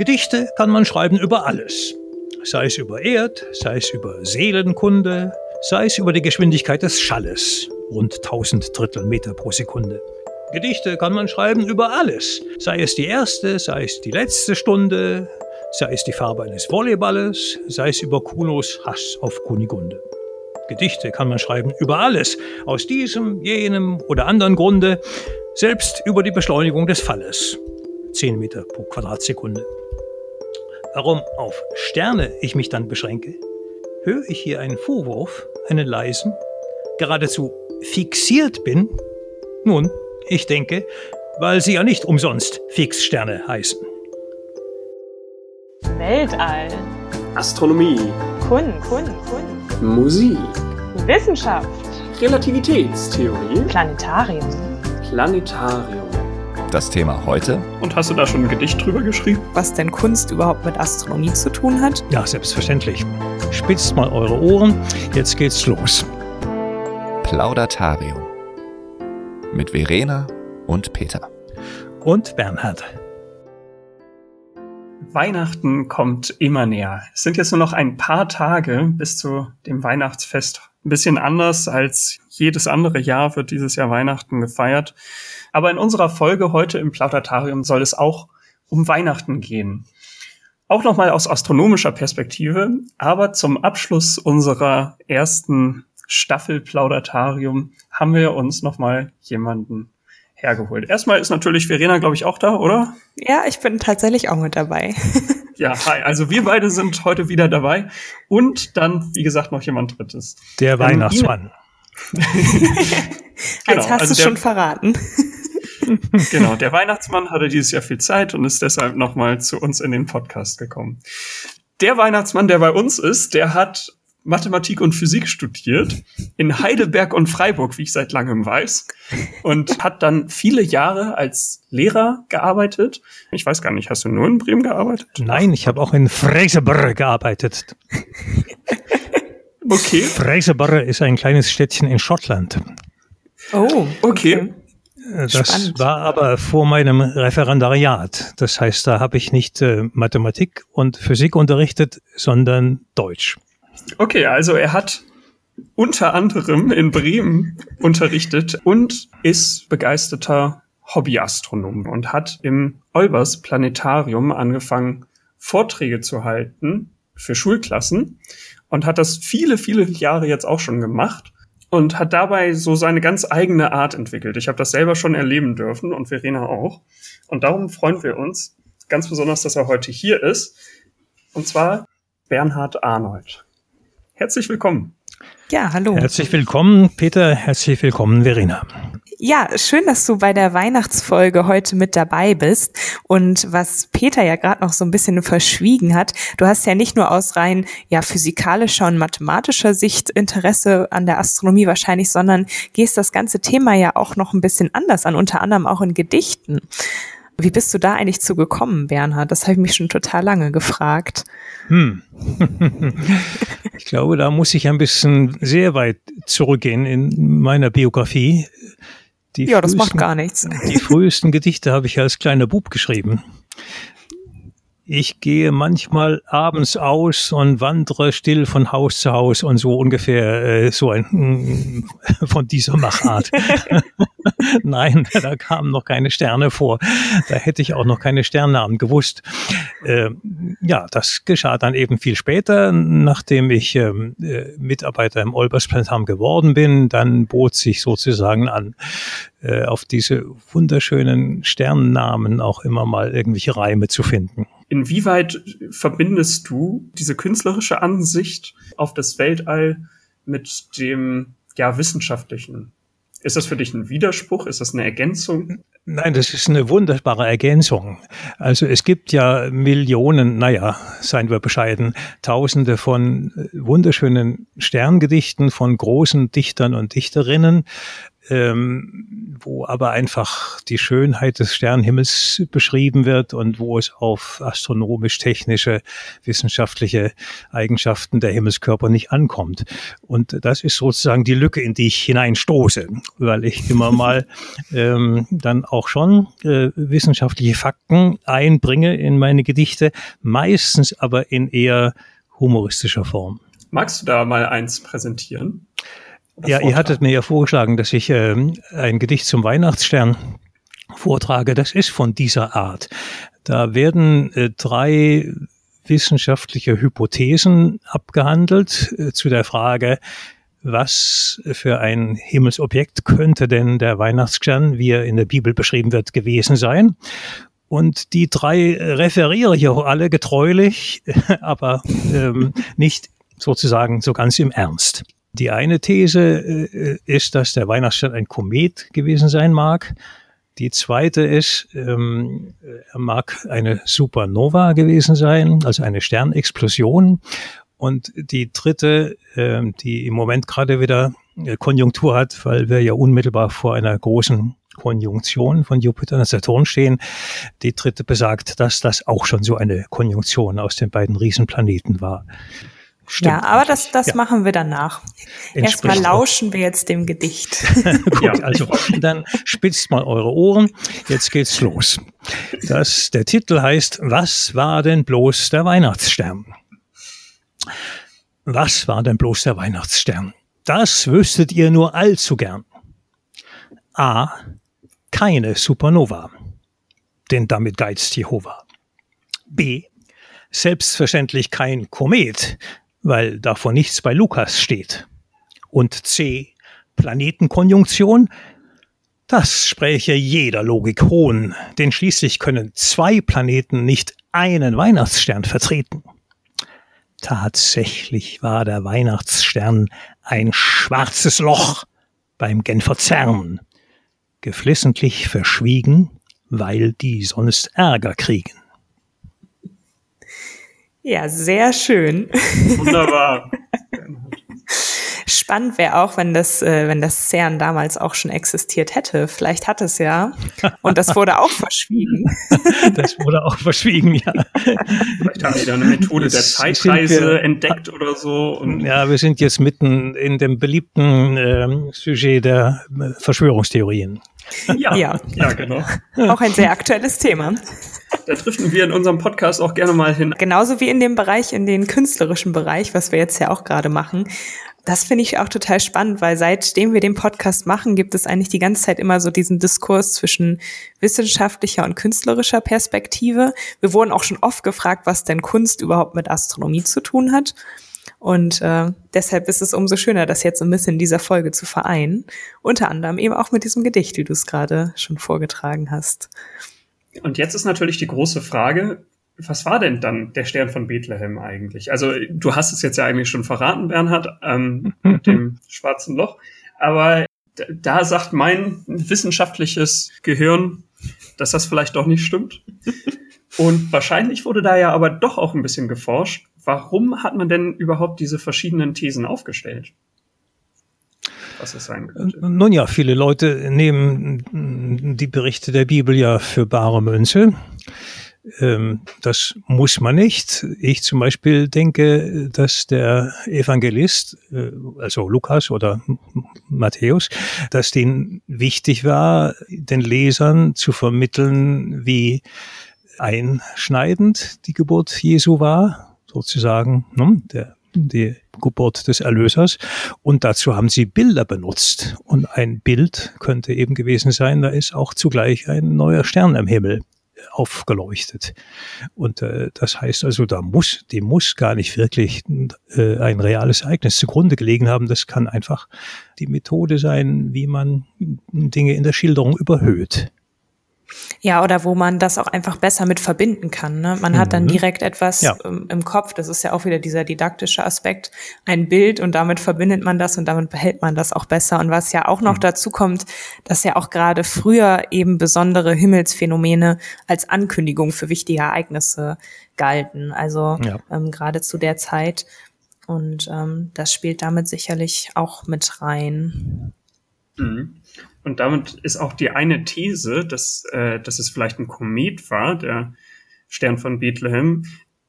Gedichte kann man schreiben über alles. Sei es über Erd, sei es über Seelenkunde, sei es über die Geschwindigkeit des Schalles, rund 1000 Drittel Meter pro Sekunde. Gedichte kann man schreiben über alles, sei es die erste, sei es die letzte Stunde, sei es die Farbe eines Volleyballes, sei es über Kunos Hass auf Kunigunde. Gedichte kann man schreiben über alles, aus diesem, jenem oder anderen Grunde, selbst über die Beschleunigung des Falles. 10 Meter pro Quadratsekunde. Warum auf Sterne ich mich dann beschränke, höre ich hier einen Vorwurf, einen leisen, geradezu fixiert bin? Nun, ich denke, weil sie ja nicht umsonst Fixsterne heißen. Weltall. Astronomie. Kunst. Kunst. Kunst. Musik. Wissenschaft. Relativitätstheorie. Planetarium. Planetarium. Das Thema heute? Und hast du da schon ein Gedicht drüber geschrieben? Was denn Kunst überhaupt mit Astronomie zu tun hat? Ja, selbstverständlich. Spitzt mal eure Ohren, jetzt geht's los. Plaudatarium. Mit Verena und Peter. Und Bernhard. Weihnachten kommt immer näher. Es sind jetzt nur noch ein paar Tage bis zu dem Weihnachtsfest. Ein bisschen anders als jedes andere Jahr wird dieses Jahr Weihnachten gefeiert. Aber in unserer Folge heute im Plautatarium soll es auch um Weihnachten gehen. Auch nochmal aus astronomischer Perspektive, aber zum Abschluss unserer ersten Staffel Plaudatarium haben wir uns nochmal jemanden hergeholt. Erstmal ist natürlich Verena, glaube ich, auch da, oder? Ja, ich bin tatsächlich auch mit dabei. ja, hi. Also wir beide sind heute wieder dabei. Und dann, wie gesagt, noch jemand drittes. Der Weihnachtsmann. genau, Als hast also du schon verraten. genau, der Weihnachtsmann hatte dieses Jahr viel Zeit und ist deshalb nochmal zu uns in den Podcast gekommen. Der Weihnachtsmann, der bei uns ist, der hat Mathematik und Physik studiert in Heidelberg und Freiburg, wie ich seit langem weiß, und hat dann viele Jahre als Lehrer gearbeitet. Ich weiß gar nicht, hast du nur in Bremen gearbeitet? Nein, ich habe auch in Fraserburg gearbeitet. okay. Fraserburg ist ein kleines Städtchen in Schottland. Oh, okay. Das Spannend. war aber vor meinem Referendariat. Das heißt, da habe ich nicht äh, Mathematik und Physik unterrichtet, sondern Deutsch. Okay, also er hat unter anderem in Bremen unterrichtet und ist begeisterter Hobbyastronom und hat im Olbers Planetarium angefangen, Vorträge zu halten für Schulklassen und hat das viele, viele Jahre jetzt auch schon gemacht und hat dabei so seine ganz eigene Art entwickelt. Ich habe das selber schon erleben dürfen und Verena auch. Und darum freuen wir uns ganz besonders, dass er heute hier ist. Und zwar Bernhard Arnold. Herzlich willkommen. Ja, hallo. Herzlich willkommen, Peter. Herzlich willkommen, Verena. Ja, schön, dass du bei der Weihnachtsfolge heute mit dabei bist. Und was Peter ja gerade noch so ein bisschen verschwiegen hat, du hast ja nicht nur aus rein ja physikalischer und mathematischer Sicht Interesse an der Astronomie wahrscheinlich, sondern gehst das ganze Thema ja auch noch ein bisschen anders an, unter anderem auch in Gedichten. Wie bist du da eigentlich zu gekommen, Bernhard? Das habe ich mich schon total lange gefragt. Hm. ich glaube, da muss ich ein bisschen sehr weit zurückgehen in meiner Biografie. Die ja, das macht gar nichts. Die frühesten Gedichte habe ich als kleiner Bub geschrieben. Ich gehe manchmal abends aus und wandere still von Haus zu Haus und so ungefähr äh, so ein von dieser Machart. Nein, da kamen noch keine Sterne vor. Da hätte ich auch noch keine Sternnamen gewusst. Äh, ja, das geschah dann eben viel später, nachdem ich ähm, äh, Mitarbeiter im Olbersplantam geworden bin. Dann bot sich sozusagen an, äh, auf diese wunderschönen Sternnamen auch immer mal irgendwelche Reime zu finden. Inwieweit verbindest du diese künstlerische Ansicht auf das Weltall mit dem ja wissenschaftlichen? Ist das für dich ein Widerspruch? Ist das eine Ergänzung? Nein, das ist eine wunderbare Ergänzung. Also es gibt ja Millionen, naja, seien wir bescheiden, Tausende von wunderschönen Sterngedichten von großen Dichtern und Dichterinnen. Ähm, wo aber einfach die Schönheit des Sternenhimmels beschrieben wird und wo es auf astronomisch-technische, wissenschaftliche Eigenschaften der Himmelskörper nicht ankommt. Und das ist sozusagen die Lücke, in die ich hineinstoße, weil ich immer mal ähm, dann auch schon äh, wissenschaftliche Fakten einbringe in meine Gedichte, meistens aber in eher humoristischer Form. Magst du da mal eins präsentieren? Ja, ihr hattet mir ja vorgeschlagen, dass ich äh, ein Gedicht zum Weihnachtsstern vortrage. Das ist von dieser Art. Da werden äh, drei wissenschaftliche Hypothesen abgehandelt äh, zu der Frage, was für ein Himmelsobjekt könnte denn der Weihnachtsstern, wie er in der Bibel beschrieben wird, gewesen sein? Und die drei referiere ich auch alle getreulich, aber ähm, nicht sozusagen so ganz im Ernst. Die eine These äh, ist, dass der Weihnachtsstern ein Komet gewesen sein mag. Die zweite ist, ähm, er mag eine Supernova gewesen sein, also eine Sternexplosion. Und die dritte, ähm, die im Moment gerade wieder äh, Konjunktur hat, weil wir ja unmittelbar vor einer großen Konjunktion von Jupiter und Saturn stehen. Die dritte besagt, dass das auch schon so eine Konjunktion aus den beiden Riesenplaneten war. Stimmt. Ja, aber das, das ja. machen wir danach. Erstmal lauschen wir jetzt dem Gedicht. Gut, ja. also dann spitzt mal eure Ohren. Jetzt geht's los. Das, der Titel heißt, was war denn bloß der Weihnachtsstern? Was war denn bloß der Weihnachtsstern? Das wüsstet ihr nur allzu gern. A. Keine Supernova. Denn damit geizt Jehova. B. Selbstverständlich kein Komet, weil davon nichts bei Lukas steht. Und C, Planetenkonjunktion, das spräche jeder Logik hohn, denn schließlich können zwei Planeten nicht einen Weihnachtsstern vertreten. Tatsächlich war der Weihnachtsstern ein schwarzes Loch beim Genfer CERN, geflissentlich verschwiegen, weil die sonst Ärger kriegen. Ja, sehr schön. Wunderbar. Spannend wäre auch, wenn das, äh, wenn das CERN damals auch schon existiert hätte. Vielleicht hat es ja. Und das wurde auch verschwiegen. das wurde auch verschwiegen, ja. Vielleicht haben die da eine Methode der Zeitreise wir, entdeckt oder so. Und ja, wir sind jetzt mitten in dem beliebten ähm, Sujet der äh, Verschwörungstheorien. Ja, ja, ja, genau. Auch ein sehr aktuelles Thema. Da driften wir in unserem Podcast auch gerne mal hin. Genauso wie in dem Bereich, in den künstlerischen Bereich, was wir jetzt ja auch gerade machen. Das finde ich auch total spannend, weil seitdem wir den Podcast machen, gibt es eigentlich die ganze Zeit immer so diesen Diskurs zwischen wissenschaftlicher und künstlerischer Perspektive. Wir wurden auch schon oft gefragt, was denn Kunst überhaupt mit Astronomie zu tun hat. Und äh, deshalb ist es umso schöner, das jetzt ein bisschen in dieser Folge zu vereinen. Unter anderem eben auch mit diesem Gedicht, wie du es gerade schon vorgetragen hast. Und jetzt ist natürlich die große Frage, was war denn dann der Stern von Bethlehem eigentlich? Also du hast es jetzt ja eigentlich schon verraten, Bernhard, ähm, mit dem schwarzen Loch. Aber da sagt mein wissenschaftliches Gehirn, dass das vielleicht doch nicht stimmt. Und wahrscheinlich wurde da ja aber doch auch ein bisschen geforscht. Warum hat man denn überhaupt diese verschiedenen Thesen aufgestellt? was es sein könnte. Nun ja, viele Leute nehmen die Berichte der Bibel ja für bare Münze. Ähm, das muss man nicht. Ich zum Beispiel denke, dass der Evangelist, äh, also Lukas oder Matthäus, dass denen wichtig war, den Lesern zu vermitteln, wie einschneidend die Geburt Jesu war, sozusagen. Ne? Der die Geburt des Erlösers. Und dazu haben sie Bilder benutzt. Und ein Bild könnte eben gewesen sein, da ist auch zugleich ein neuer Stern am Himmel aufgeleuchtet. Und äh, das heißt also, da muss, dem muss gar nicht wirklich äh, ein reales Ereignis zugrunde gelegen haben. Das kann einfach die Methode sein, wie man Dinge in der Schilderung überhöht. Ja, oder wo man das auch einfach besser mit verbinden kann. Ne? Man mhm. hat dann mhm. direkt etwas ja. im, im, Kopf, das ist ja auch wieder dieser didaktische Aspekt, ein Bild und damit verbindet man das und damit behält man das auch besser. Und was ja auch noch mhm. dazu kommt, dass ja auch gerade früher eben besondere Himmelsphänomene als Ankündigung für wichtige Ereignisse galten. Also ja. ähm, gerade zu der Zeit. Und ähm, das spielt damit sicherlich auch mit rein. Mhm. Und damit ist auch die eine These, dass, äh, dass es vielleicht ein Komet war, der Stern von Bethlehem,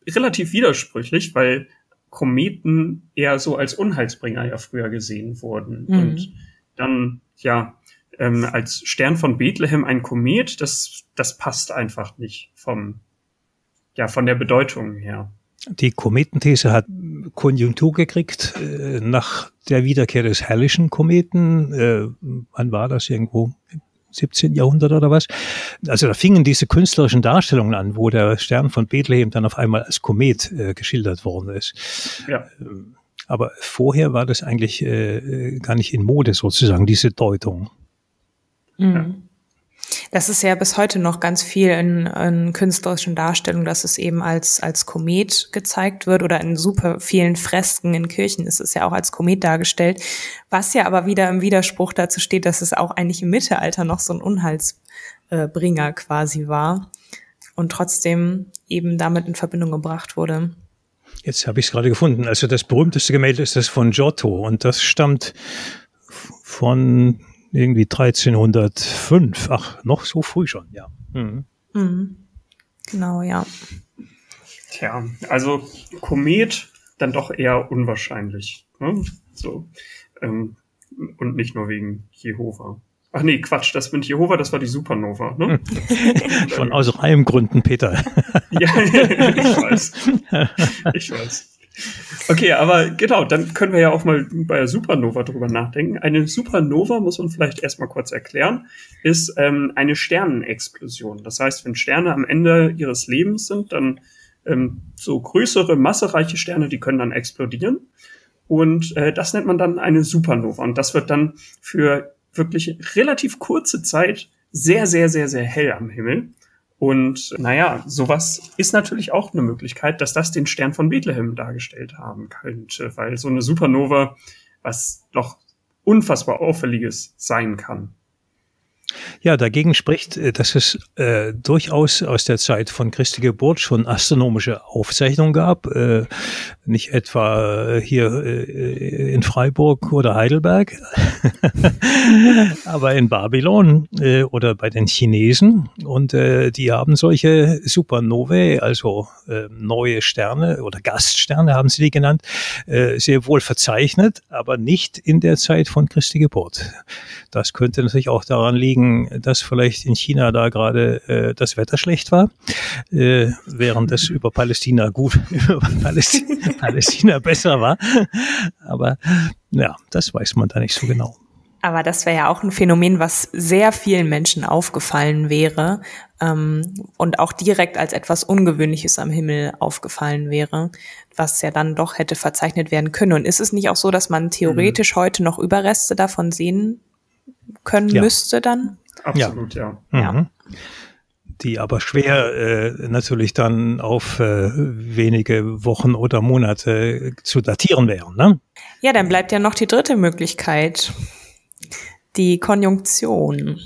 relativ widersprüchlich, weil Kometen eher so als Unheilsbringer ja früher gesehen wurden. Mhm. Und dann, ja, ähm, als Stern von Bethlehem ein Komet, das, das passt einfach nicht vom, ja, von der Bedeutung her. Die Kometenthese hat Konjunktur gekriegt äh, nach der Wiederkehr des Herrlichen Kometen. Äh, wann war das irgendwo? Im 17. Jahrhundert oder was? Also da fingen diese künstlerischen Darstellungen an, wo der Stern von Bethlehem dann auf einmal als Komet äh, geschildert worden ist. Ja. Ähm, Aber vorher war das eigentlich äh, gar nicht in Mode sozusagen, diese Deutung. Mhm. Das ist ja bis heute noch ganz viel in, in künstlerischen Darstellungen, dass es eben als, als Komet gezeigt wird oder in super vielen Fresken in Kirchen ist es ja auch als Komet dargestellt, was ja aber wieder im Widerspruch dazu steht, dass es auch eigentlich im Mittelalter noch so ein Unheilsbringer quasi war und trotzdem eben damit in Verbindung gebracht wurde. Jetzt habe ich es gerade gefunden. Also das berühmteste Gemälde ist das von Giotto und das stammt von irgendwie 1305. Ach, noch so früh schon, ja. Mhm. Mhm. Genau, ja. Tja, also Komet dann doch eher unwahrscheinlich. Ne? So. Ähm, und nicht nur wegen Jehova. Ach nee, Quatsch, das mit Jehova, das war die Supernova, ne? Schon aus Reimgründen, Peter. ja, ich weiß. Ich weiß. Okay, aber genau, dann können wir ja auch mal bei der Supernova drüber nachdenken. Eine Supernova, muss man vielleicht erstmal kurz erklären, ist ähm, eine Sternenexplosion. Das heißt, wenn Sterne am Ende ihres Lebens sind, dann ähm, so größere, massereiche Sterne, die können dann explodieren. Und äh, das nennt man dann eine Supernova. Und das wird dann für wirklich relativ kurze Zeit sehr, sehr, sehr, sehr hell am Himmel. Und naja, sowas ist natürlich auch eine Möglichkeit, dass das den Stern von Bethlehem dargestellt haben könnte, weil so eine Supernova was doch unfassbar Auffälliges sein kann. Ja, dagegen spricht, äh, dass es äh, durchaus aus der Zeit von Christi Geburt schon astronomische Aufzeichnungen gab, äh, nicht etwa hier äh, in Freiburg oder Heidelberg, aber in Babylon äh, oder bei den Chinesen. Und äh, die haben solche Supernovae, also äh, neue Sterne oder Gaststerne haben sie die genannt, äh, sehr wohl verzeichnet, aber nicht in der Zeit von Christi Geburt. Das könnte natürlich auch daran liegen, dass vielleicht in China da gerade äh, das Wetter schlecht war, äh, während es über Palästina gut, über Palästina, Palästina besser war. Aber ja, das weiß man da nicht so genau. Aber das wäre ja auch ein Phänomen, was sehr vielen Menschen aufgefallen wäre ähm, und auch direkt als etwas Ungewöhnliches am Himmel aufgefallen wäre, was ja dann doch hätte verzeichnet werden können. Und ist es nicht auch so, dass man theoretisch mhm. heute noch Überreste davon sehen können ja. müsste dann? Absolut, ja. ja. Mhm. Die aber schwer äh, natürlich dann auf äh, wenige Wochen oder Monate zu datieren wären. Ne? Ja, dann bleibt ja noch die dritte Möglichkeit die Konjunktion.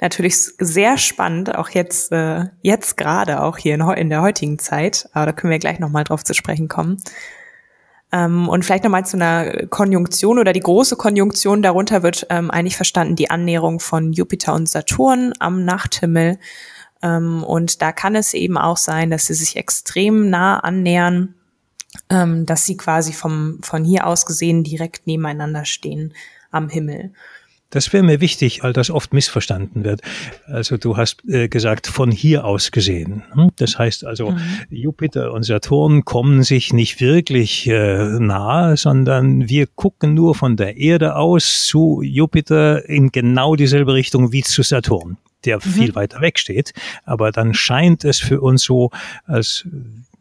Natürlich sehr spannend, auch jetzt, äh, jetzt gerade, auch hier in, in, der heutigen Zeit, aber da können wir gleich nochmal drauf zu sprechen kommen. Ähm, und vielleicht nochmal zu einer Konjunktion oder die große Konjunktion, darunter wird ähm, eigentlich verstanden die Annäherung von Jupiter und Saturn am Nachthimmel. Ähm, und da kann es eben auch sein, dass sie sich extrem nah annähern, ähm, dass sie quasi vom, von hier aus gesehen direkt nebeneinander stehen am Himmel. Das wäre mir wichtig, weil das oft missverstanden wird. Also du hast äh, gesagt, von hier aus gesehen. Hm? Das heißt also, mhm. Jupiter und Saturn kommen sich nicht wirklich äh, nahe, sondern wir gucken nur von der Erde aus zu Jupiter in genau dieselbe Richtung wie zu Saturn, der mhm. viel weiter weg steht. Aber dann scheint es für uns so, als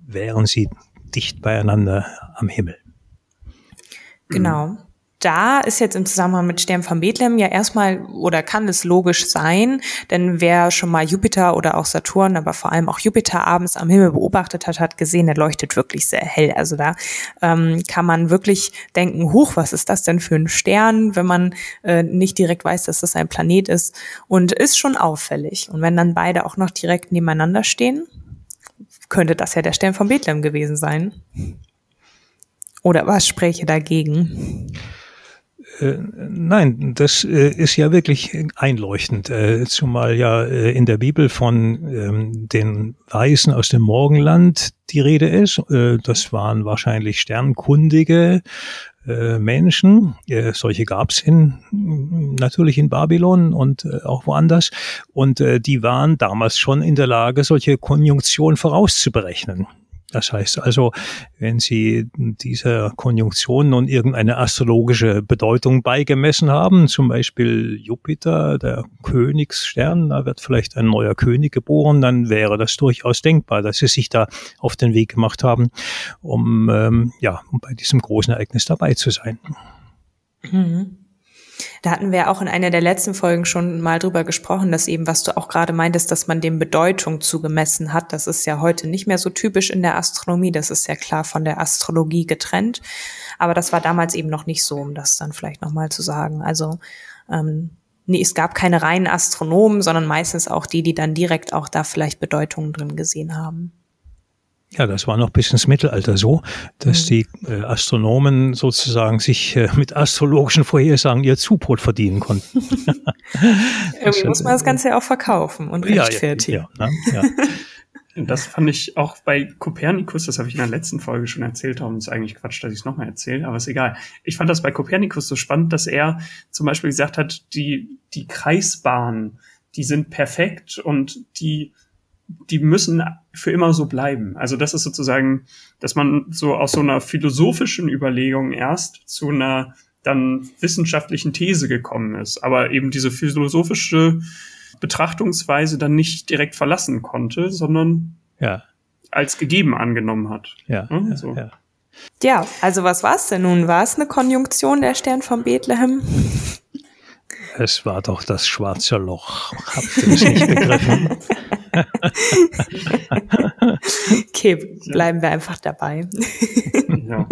wären sie dicht beieinander am Himmel. Genau da ist jetzt im Zusammenhang mit Stern von Bethlehem ja erstmal oder kann es logisch sein, denn wer schon mal Jupiter oder auch Saturn, aber vor allem auch Jupiter abends am Himmel beobachtet hat, hat gesehen, der leuchtet wirklich sehr hell. Also da ähm, kann man wirklich denken, huch, was ist das denn für ein Stern, wenn man äh, nicht direkt weiß, dass das ein Planet ist und ist schon auffällig. Und wenn dann beide auch noch direkt nebeneinander stehen, könnte das ja der Stern von Bethlehem gewesen sein. Oder was spräche dagegen? Äh, nein, das äh, ist ja wirklich einleuchtend, äh, zumal ja in der Bibel von ähm, den Weisen aus dem Morgenland die Rede ist. Das waren wahrscheinlich sternkundige Menschen. Solche gab's in natürlich in Babylon und auch woanders. Und die waren damals schon in der Lage, solche Konjunktionen vorauszuberechnen. Das heißt also, wenn Sie dieser Konjunktion nun irgendeine astrologische Bedeutung beigemessen haben, zum Beispiel Jupiter, der Königsstern, da wird vielleicht ein neuer König geboren, dann wäre das durchaus denkbar, dass Sie sich da auf den Weg gemacht haben, um, ähm, ja, um bei diesem großen Ereignis dabei zu sein. Mhm. Da hatten wir auch in einer der letzten Folgen schon mal drüber gesprochen, dass eben, was du auch gerade meintest, dass man dem Bedeutung zugemessen hat. Das ist ja heute nicht mehr so typisch in der Astronomie. Das ist ja klar von der Astrologie getrennt. Aber das war damals eben noch nicht so, um das dann vielleicht nochmal zu sagen. Also, ähm, nee, es gab keine reinen Astronomen, sondern meistens auch die, die dann direkt auch da vielleicht Bedeutungen drin gesehen haben. Ja, das war noch bis ins Mittelalter so, dass mhm. die äh, Astronomen sozusagen sich äh, mit astrologischen Vorhersagen ihr Zubrot verdienen konnten. Irgendwie muss man das Ganze ja auch verkaufen und rechtfertigen. Ja, ja, ja, ja. Das fand ich auch bei Kopernikus, das habe ich in der letzten Folge schon erzählt, darum ist eigentlich Quatsch, dass ich es nochmal erzähle, aber ist egal. Ich fand das bei Kopernikus so spannend, dass er zum Beispiel gesagt hat, die, die Kreisbahnen, die sind perfekt und die die müssen für immer so bleiben. Also das ist sozusagen, dass man so aus so einer philosophischen Überlegung erst zu einer dann wissenschaftlichen These gekommen ist, aber eben diese philosophische Betrachtungsweise dann nicht direkt verlassen konnte, sondern ja. als gegeben angenommen hat. Ja, ja, ja, so. ja. ja also was war es denn nun? War es eine Konjunktion der Stern von Bethlehem? Es war doch das schwarze Loch. Habt ihr es nicht begriffen? okay, bleiben wir einfach dabei. ja.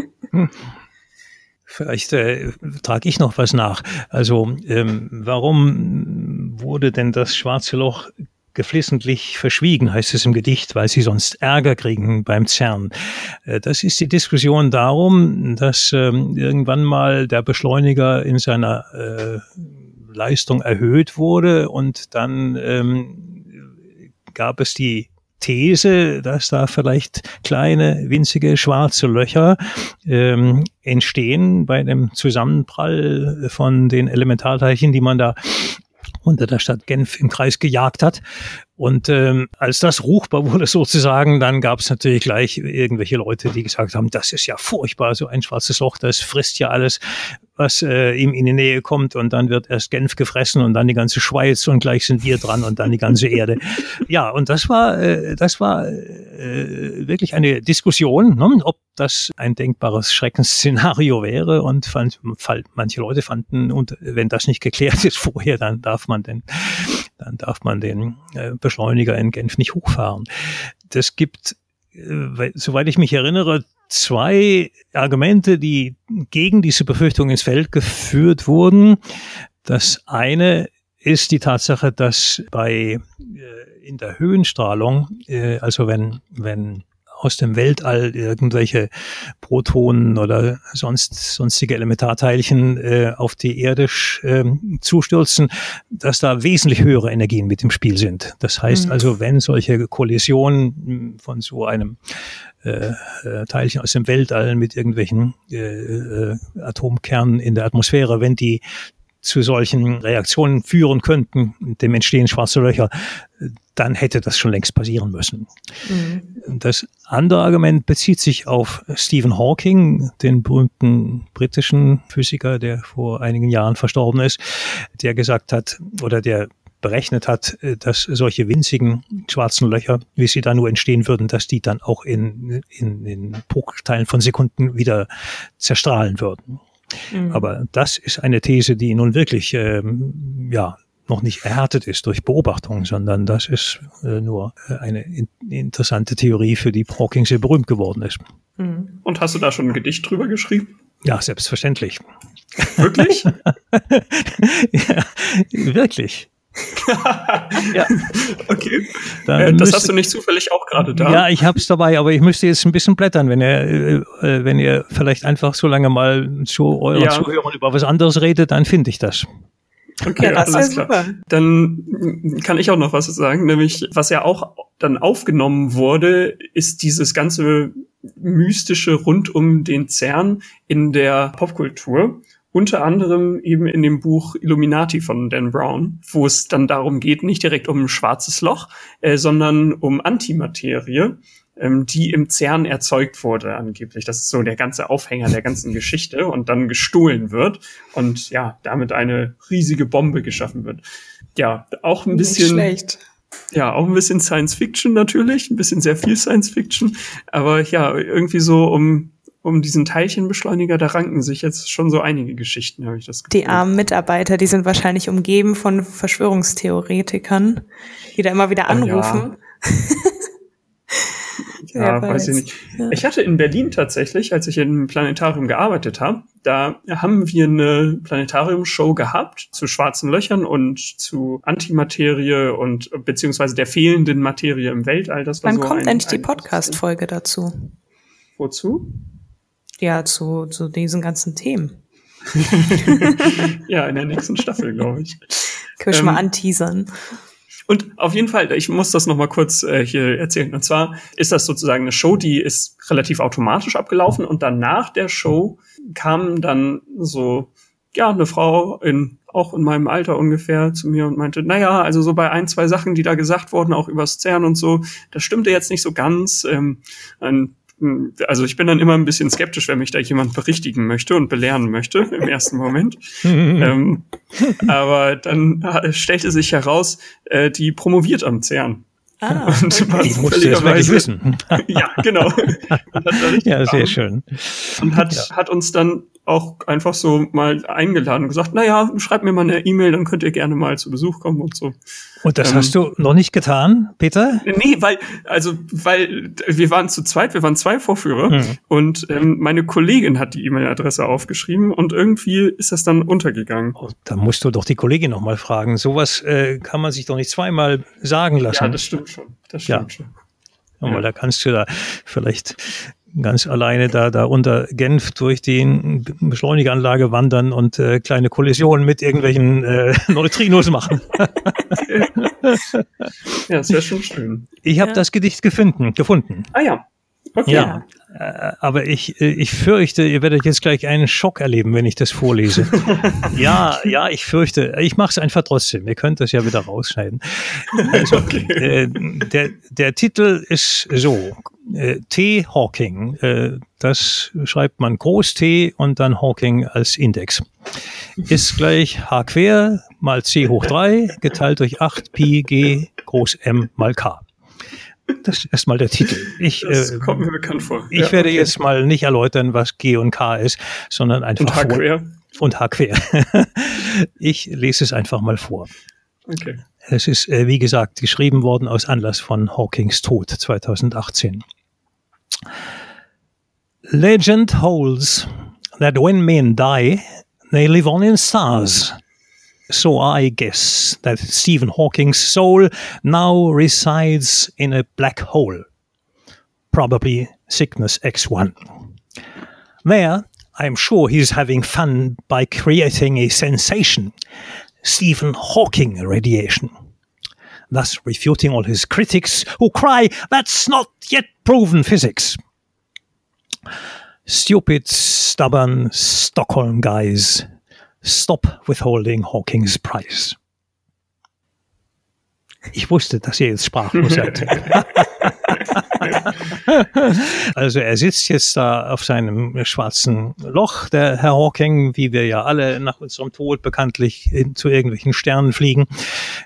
Vielleicht äh, trage ich noch was nach. Also ähm, warum wurde denn das schwarze Loch geflissentlich verschwiegen, heißt es im Gedicht, weil sie sonst Ärger kriegen beim CERN. Äh, das ist die Diskussion darum, dass ähm, irgendwann mal der Beschleuniger in seiner äh, Leistung erhöht wurde und dann ähm, gab es die These, dass da vielleicht kleine, winzige schwarze Löcher ähm, entstehen bei dem Zusammenprall von den Elementarteilchen, die man da unter der Stadt Genf im Kreis gejagt hat. Und ähm, als das ruchbar wurde sozusagen, dann gab es natürlich gleich irgendwelche Leute, die gesagt haben, das ist ja furchtbar, so ein schwarzes Loch, das frisst ja alles, was äh, ihm in die Nähe kommt und dann wird erst Genf gefressen und dann die ganze Schweiz und gleich sind wir dran und dann die ganze Erde. Ja, und das war, äh, das war äh, wirklich eine Diskussion, ne, ob das ein denkbares Schreckensszenario wäre und fand, manche Leute fanden, und wenn das nicht geklärt ist vorher, dann darf man den, dann darf man den äh, Beschleuniger in Genf nicht hochfahren. Das gibt, äh, soweit ich mich erinnere, zwei Argumente, die gegen diese Befürchtung ins Feld geführt wurden. Das eine ist die Tatsache, dass bei äh, in der Höhenstrahlung, äh, also wenn wenn aus dem Weltall irgendwelche Protonen oder sonst sonstige Elementarteilchen äh, auf die Erde äh, zustürzen, dass da wesentlich höhere Energien mit im Spiel sind. Das heißt mhm. also, wenn solche Kollisionen von so einem äh, äh, Teilchen aus dem Weltall mit irgendwelchen äh, äh, Atomkernen in der Atmosphäre, wenn die zu solchen Reaktionen führen könnten, dem Entstehen schwarzer Löcher, dann hätte das schon längst passieren müssen. Mhm. Das andere Argument bezieht sich auf Stephen Hawking, den berühmten britischen Physiker, der vor einigen Jahren verstorben ist, der gesagt hat, oder der berechnet hat, dass solche winzigen schwarzen Löcher, wie sie da nur entstehen würden, dass die dann auch in, in, in Bruchteilen von Sekunden wieder zerstrahlen würden. Mhm. Aber das ist eine These, die nun wirklich ähm, ja noch nicht erhärtet ist durch Beobachtung, sondern das ist äh, nur äh, eine in interessante Theorie, für die Hawking sehr berühmt geworden ist. Mhm. Und hast du da schon ein Gedicht drüber geschrieben? Ja, selbstverständlich. Wirklich? ja, wirklich. Ja. Okay. Dann Äh, das müsste- hast du nicht zufällig auch gerade da. Ja, ich hab's dabei, aber ich müsste jetzt ein bisschen blättern, wenn ihr, äh, äh, wenn ihr vielleicht einfach so lange mal zu euren Ja. Zuhörern über was anderes redet, dann finde ich das. Okay, Ja, das alles klar. super. Dann kann ich auch noch was sagen, nämlich was ja auch dann aufgenommen wurde, ist dieses ganze mystische rund um den CERN in der Popkultur. Unter anderem eben in dem Buch Illuminati von Dan Brown, wo es dann darum geht, nicht direkt um ein schwarzes Loch, äh, sondern um Antimaterie, ähm, die im CERN erzeugt wurde angeblich. Das ist so der ganze Aufhänger der ganzen Geschichte und dann gestohlen wird und ja, damit eine riesige Bombe geschaffen wird. Ja, auch ein Nicht bisschen schlecht. ja, auch ein bisschen Science Fiction natürlich, ein bisschen sehr viel Science Fiction, aber ja, irgendwie so um um diesen Teilchenbeschleuniger, da ranken sich jetzt schon so einige Geschichten, habe ich das Gefühl. Die armen Mitarbeiter, die sind wahrscheinlich umgeben von Verschwörungstheoretikern, die da immer wieder Oh ja. anrufen. Ja, weiß ich weiß. nicht. Ja. Ich hatte in Berlin tatsächlich, als ich im Planetarium gearbeitet habe, da haben wir eine Planetarium-Show gehabt zu schwarzen Löchern und zu Antimaterie und beziehungsweise der fehlenden Materie im Weltall. Das war Wann so kommt ein, endlich die Podcast-Folge dazu? Wozu? Ja, zu, zu diesen ganzen Themen. Ja, in der nächsten Staffel, glaube ich. Können wir schon mal Ähm, anteasern. Und auf jeden Fall, ich muss das noch mal kurz äh, hier erzählen. Und zwar ist das sozusagen eine Show, die ist relativ automatisch abgelaufen und dann nach der Show kam dann so, ja, eine Frau in auch in meinem Alter ungefähr zu mir und meinte, naja, also so bei ein, zwei Sachen, die da gesagt wurden, auch übers CERN und so, das stimmte jetzt nicht so ganz. Ähm, ein, also ich bin dann immer ein bisschen skeptisch, wenn mich da jemand berichtigen möchte und belehren möchte im ersten Moment. ähm, aber dann ha- stellte sich heraus, äh, die promoviert am CERN. Ah, Und war Ich musste das wirklich völligerweise- wissen. Ja, genau. Ja, sehr schön. Und hat, hat uns dann auch einfach so mal eingeladen und gesagt, na ja, schreibt mir mal eine E-Mail, dann könnt ihr gerne mal zu Besuch kommen und so. Und das Ähm, hast du noch nicht getan, Peter? Nee, weil, also, weil wir waren zu zweit, wir waren zwei Vorführer Mhm. und ähm, meine Kollegin hat die E-Mail-Adresse aufgeschrieben und irgendwie ist das dann untergegangen. Oh, da musst du doch die Kollegin noch mal fragen. Sowas äh, kann man sich doch nicht zweimal sagen lassen. Ja, das stimmt schon. Das Ja. stimmt schon. Ja, weil da kannst du da vielleicht ganz alleine da, da unter Genf durch die Beschleunigeranlage wandern und äh, kleine Kollisionen mit irgendwelchen äh, Neutrinos machen. Ja, das wäre schon schön. Ich habe Ja. das Gedicht gefunden, gefunden. Ah ja. Okay. Ja. Äh, aber ich, äh, ich fürchte, ihr werdet jetzt gleich einen Schock erleben, wenn ich das vorlese. ja, ja, ich fürchte. Ich mache es einfach trotzdem. Ihr könnt das ja wieder rausschneiden. Also, äh, der, der Titel ist so. Äh, T. Hawking. Äh, das schreibt man Groß T und dann Hawking als Index. Ist gleich H quer mal C hoch 3 geteilt durch 8 Pi G groß M mal K. Das ist erstmal der Titel. Ich, Das äh, kommt mir bekannt vor. ich Ja, werde okay. jetzt mal nicht erläutern, was G und K ist, sondern einfach Und H vor- quer. und H quer. ich lese es einfach mal vor. Okay. Es ist, äh, wie gesagt, geschrieben worden aus Anlass von Hawkings Tod 2018. Legend holds that when men die, they live on in stars. So I guess that Stephen Hawking's soul now resides in a black hole, probably Cygnus X1. There, I'm sure he's having fun by creating a sensation, Stephen Hawking radiation, thus refuting all his critics who cry, that's not yet proven physics. Stupid, stubborn Stockholm guys, stop withholding Hawking's price. Ich wusste, dass ihr jetzt sprachlos seid. also er sitzt jetzt da auf seinem schwarzen Loch, der Herr Hawking, wie wir ja alle nach unserem Tod bekanntlich zu irgendwelchen Sternen fliegen.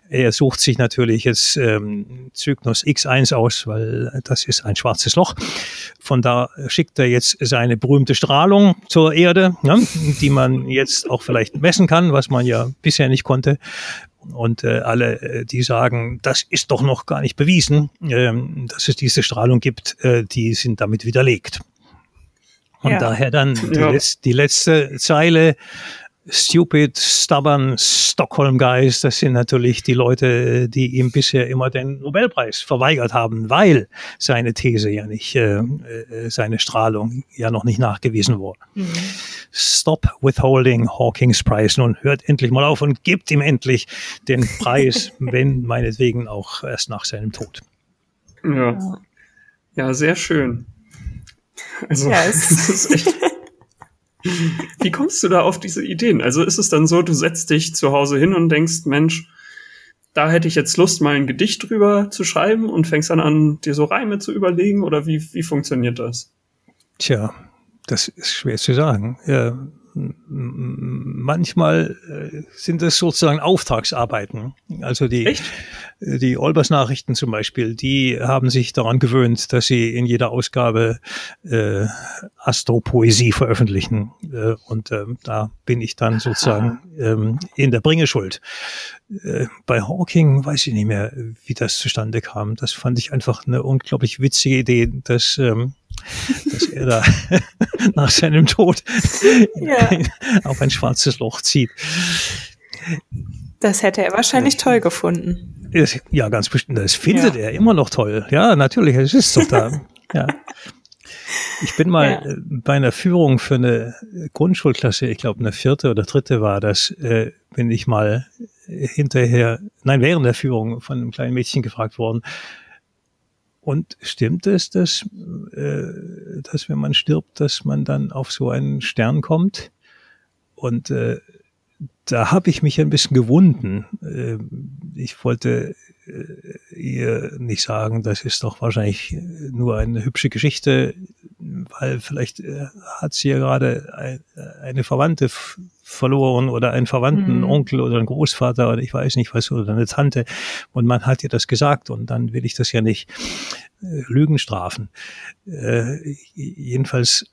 Er sucht sich natürlich jetzt ähm, Cygnus X1 aus, weil das ist ein schwarzes Loch. Von da schickt er jetzt seine berühmte Strahlung zur Erde, ne, die man jetzt auch vielleicht messen kann, was man ja bisher nicht konnte. Und äh, alle, äh, die sagen, das ist doch noch gar nicht bewiesen, ähm, dass es diese Strahlung gibt, äh, die sind damit widerlegt. Und Ja. daher dann die, Ja. letz die letzte Zeile, Stupid, Stubborn, Stockholm Guys, das sind natürlich die Leute, die ihm bisher immer den Nobelpreis verweigert haben, weil seine These ja nicht, äh, äh, seine Strahlung ja noch nicht nachgewiesen wurde. Mhm. Stop withholding Hawkings Prize. Nun hört endlich mal auf und gibt ihm endlich den Preis, wenn meinetwegen auch erst nach seinem Tod. Ja, ja sehr schön. Also, ja, es ist echt wie kommst du da auf diese Ideen? Also ist es dann so, du setzt dich zu Hause hin und denkst, Mensch, da hätte ich jetzt Lust, mal ein Gedicht drüber zu schreiben und fängst dann an, dir so Reime zu überlegen oder wie, wie funktioniert das? Tja, das ist schwer zu sagen. Ja, manchmal äh, sind es sozusagen Auftragsarbeiten. Also die, Echt? die Olbers Nachrichten zum Beispiel, die haben sich daran gewöhnt, dass sie in jeder Ausgabe äh, Astropoesie veröffentlichen. Äh, und äh, da bin ich dann sozusagen ähm, in der Bringeschuld. Äh, bei Hawking weiß ich nicht mehr, wie das zustande kam. Das fand ich einfach eine unglaublich witzige Idee, dass ähm, dass er da nach seinem Tod ja. auf ein schwarzes Loch zieht. Das hätte er wahrscheinlich toll gefunden. Ja, ganz bestimmt. Das findet ja. er immer noch toll. Ja, natürlich, es ist doch da. ja. Ich bin mal ja. Äh, bei einer Führung für eine Grundschulklasse, ich glaube eine vierte oder dritte war das, äh, bin ich mal hinterher, nein, während der Führung von einem kleinen Mädchen gefragt worden, und stimmt es, dass, äh, dass wenn man stirbt, dass man dann auf so einen Stern kommt? Und äh, da habe ich mich ein bisschen gewunden. Äh, ich wollte äh, ihr nicht sagen, das ist doch wahrscheinlich nur eine hübsche Geschichte, weil vielleicht äh, hat sie ja gerade eine Verwandte verloren oder einen Verwandten, mhm. Onkel oder einen Großvater oder ich weiß nicht was oder eine Tante und man hat ihr das gesagt und dann will ich das ja nicht äh, Lügen strafen. Äh, jedenfalls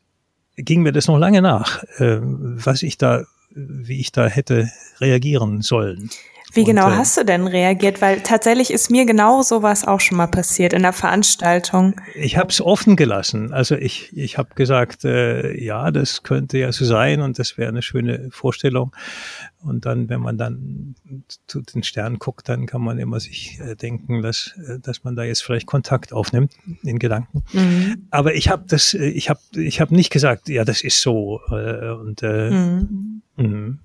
ging mir das noch lange nach, äh, was ich da, wie ich da hätte reagieren sollen. Wie genau und, äh, hast du denn reagiert? Weil tatsächlich ist mir genau sowas auch schon mal passiert in der Veranstaltung. Ich habe es offen gelassen. Also ich, ich habe gesagt, äh, ja, das könnte ja so sein und das wäre eine schöne Vorstellung. Und dann, wenn man dann zu den Sternen guckt, dann kann man immer sich äh, denken, dass, äh, dass man da jetzt vielleicht Kontakt aufnimmt in Gedanken. Mhm. Aber ich habe das, äh, ich habe, ich habe nicht gesagt, ja, das ist so. Äh, und äh, mhm.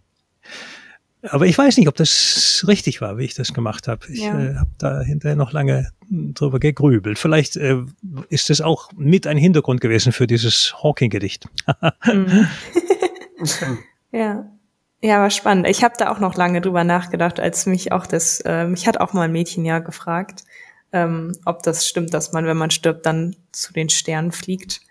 Aber ich weiß nicht, ob das richtig war, wie ich das gemacht habe. Ich ja. äh, habe da hinterher noch lange drüber gegrübelt. Vielleicht äh, ist es auch mit ein Hintergrund gewesen für dieses Hawking-Gedicht. mhm. ja. Ja, war spannend. Ich habe da auch noch lange drüber nachgedacht, als mich auch das, äh, mich hat auch mal ein Mädchen ja gefragt, ähm, ob das stimmt, dass man, wenn man stirbt, dann zu den Sternen fliegt.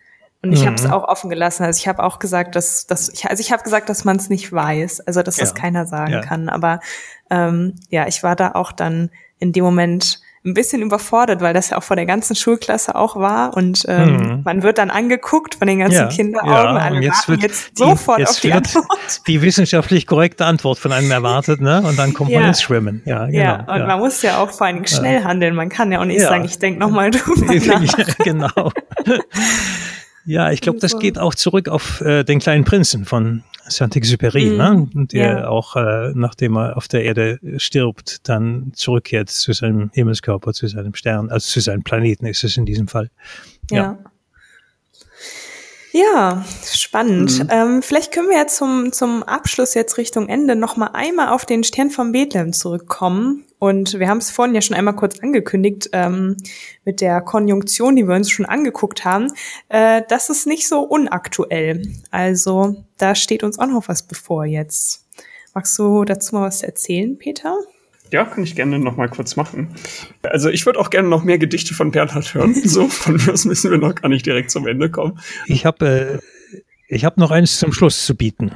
Und ich mhm. habe es auch offen gelassen. Also ich habe auch gesagt, dass, dass ich, also ich habe gesagt, dass man es nicht weiß, also dass ja. das keiner sagen ja. kann. Aber ähm, ja, ich war da auch dann in dem Moment ein bisschen überfordert, weil das ja auch vor der ganzen Schulklasse auch war und ähm, mhm. man wird dann angeguckt von den ganzen ja, Kinderaugen. Ja, alle jetzt wird jetzt sofort die, jetzt auf die Antwort. Die wissenschaftlich korrekte Antwort von einem erwartet, ne? Und dann kommt ja. man ins Schwimmen. Ja, genau. Ja, und ja. man muss ja auch vor allen Dingen schnell handeln. Man kann ja auch nicht sagen, ich denk noch mal drüber nach. genau. Ja, ich glaube, das geht auch zurück auf äh, den kleinen Prinzen von Saint-Exupéry, mm, ne? der ja. auch, äh, nachdem er auf der Erde stirbt, dann zurückkehrt zu seinem Himmelskörper, zu seinem Stern, also zu seinem Planeten ist es in diesem Fall. ja. ja. Ja, spannend. Mhm. Ähm, vielleicht können wir ja zum, zum Abschluss jetzt Richtung Ende noch mal einmal auf den Stern von Bethlehem zurückkommen. Und wir haben es vorhin ja schon einmal kurz angekündigt ähm, mit der Konjunktion, die wir uns schon angeguckt haben. Äh, das ist nicht so unaktuell. Also da steht uns auch noch was bevor jetzt. Magst du dazu mal was erzählen, Peter? Ja, kann ich gerne noch mal kurz machen. Also ich würde auch gerne noch mehr Gedichte von Bernhard hören. So, von mir aus müssen wir noch gar nicht direkt zum Ende kommen. Ich habe äh, ich hab noch eins zum Schluss zu bieten.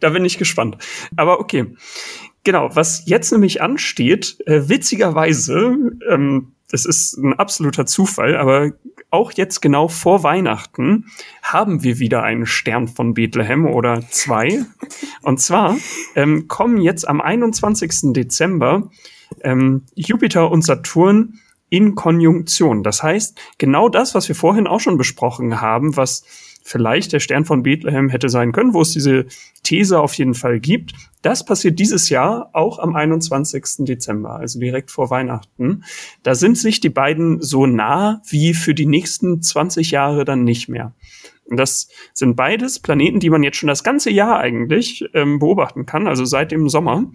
Da bin ich gespannt. Aber okay. Genau, was jetzt nämlich ansteht, äh, witzigerweise, ähm, das ist ein absoluter Zufall, aber auch jetzt genau vor Weihnachten haben wir wieder einen Stern von Bethlehem oder zwei. Und zwar ähm, kommen jetzt am 21. Dezember ähm, Jupiter und Saturn in Konjunktion. Das heißt, genau das, was wir vorhin auch schon besprochen haben, was vielleicht der Stern von Bethlehem hätte sein können, wo es diese These auf jeden Fall gibt. Das passiert dieses Jahr auch am 21. Dezember, also direkt vor Weihnachten. Da sind sich die beiden so nah wie für die nächsten 20 Jahre dann nicht mehr. Und das sind beides Planeten, die man jetzt schon das ganze Jahr eigentlich ähm, beobachten kann, also seit dem Sommer.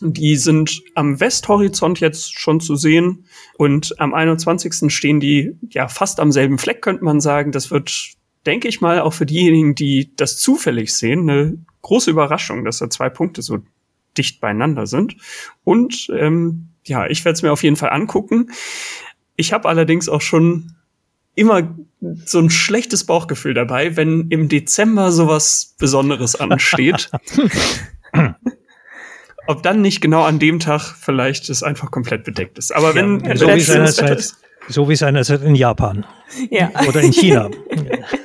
Die sind am Westhorizont jetzt schon zu sehen und am 21. stehen die ja fast am selben Fleck, könnte man sagen. Das wird, denke ich mal, auch für diejenigen, die das zufällig sehen, eine große Überraschung, dass da zwei Punkte so dicht beieinander sind. Und ähm, ja, ich werde es mir auf jeden Fall angucken. Ich habe allerdings auch schon immer so ein schlechtes Bauchgefühl dabei, wenn im Dezember sowas Besonderes ansteht. Ob dann nicht genau an dem Tag vielleicht es einfach komplett bedeckt ist. Aber wenn ja, so wie seinerzeit, so wie seinerzeit in Japan. Ja. Oder in China.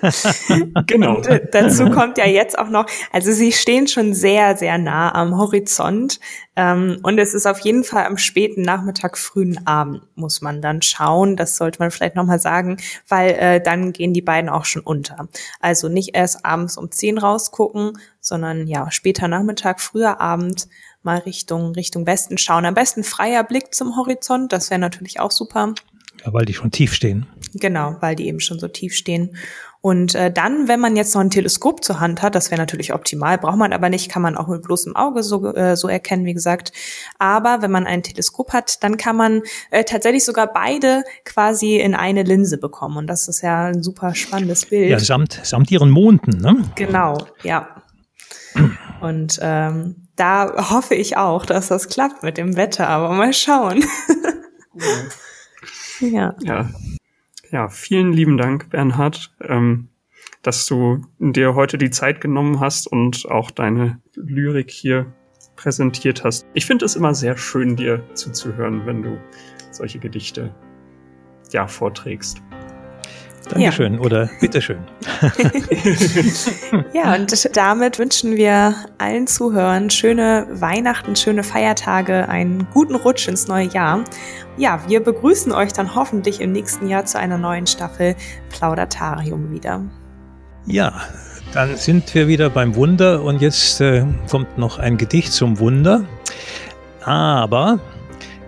genau. Und, äh, dazu kommt ja jetzt auch noch, also sie stehen schon sehr, sehr nah am Horizont. Ähm, und es ist auf jeden Fall am späten Nachmittag, frühen Abend, muss man dann schauen. Das sollte man vielleicht nochmal sagen, weil äh, dann gehen die beiden auch schon unter. Also nicht erst abends um zehn rausgucken, sondern ja, später Nachmittag, früher Abend mal Richtung, Richtung Westen schauen. Am besten freier Blick zum Horizont, das wäre natürlich auch super. Weil die schon tief stehen. Genau, weil die eben schon so tief stehen. Und äh, dann, wenn man jetzt noch ein Teleskop zur Hand hat, das wäre natürlich optimal, braucht man aber nicht, kann man auch mit bloßem Auge so, äh, so erkennen, wie gesagt. Aber wenn man ein Teleskop hat, dann kann man äh, tatsächlich sogar beide quasi in eine Linse bekommen. Und das ist ja ein super spannendes Bild. Ja, samt, samt ihren Monden, ne? Genau, ja. Und ähm, da hoffe ich auch, dass das klappt mit dem Wetter, aber mal schauen. Ja. ja. Ja, vielen lieben Dank, Bernhard, ähm, dass du dir heute die Zeit genommen hast und auch deine Lyrik hier präsentiert hast. Ich finde es immer sehr schön, dir zuzuhören, wenn du solche Gedichte ja vorträgst. Dankeschön ja. oder bitteschön. ja, und damit wünschen wir allen Zuhörern schöne Weihnachten, schöne Feiertage, einen guten Rutsch ins neue Jahr. Ja, wir begrüßen euch dann hoffentlich im nächsten Jahr zu einer neuen Staffel Plaudatarium wieder. Ja, dann sind wir wieder beim Wunder und jetzt äh, kommt noch ein Gedicht zum Wunder. Aber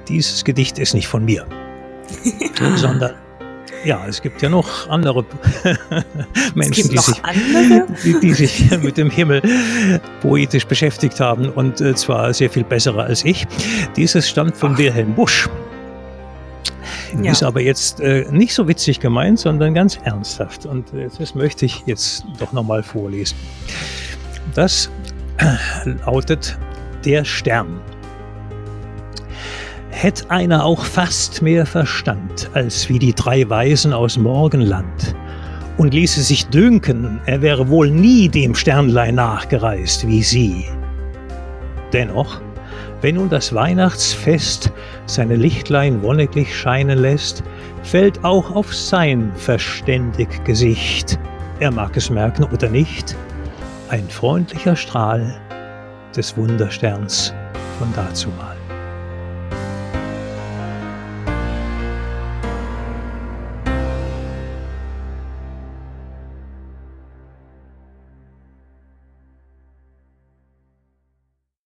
dieses Gedicht ist nicht von mir, sondern ja, es gibt ja noch andere Menschen, die sich, die, die, sich mit dem Himmel poetisch beschäftigt haben und äh, zwar sehr viel bessere als ich. Dieses stammt von Ach. Wilhelm Busch. Ja. Ist aber jetzt äh, nicht so witzig gemeint, sondern ganz ernsthaft. Und äh, das möchte ich jetzt doch nochmal vorlesen. Das lautet Der Stern. Hätt einer auch fast mehr Verstand als wie die drei Weisen aus Morgenland und ließe sich dünken, er wäre wohl nie dem Sternlein nachgereist wie sie. Dennoch, wenn nun das Weihnachtsfest seine Lichtlein wonniglich scheinen lässt, fällt auch auf sein verständig Gesicht, er mag es merken oder nicht, ein freundlicher Strahl des Wundersterns von dazumal.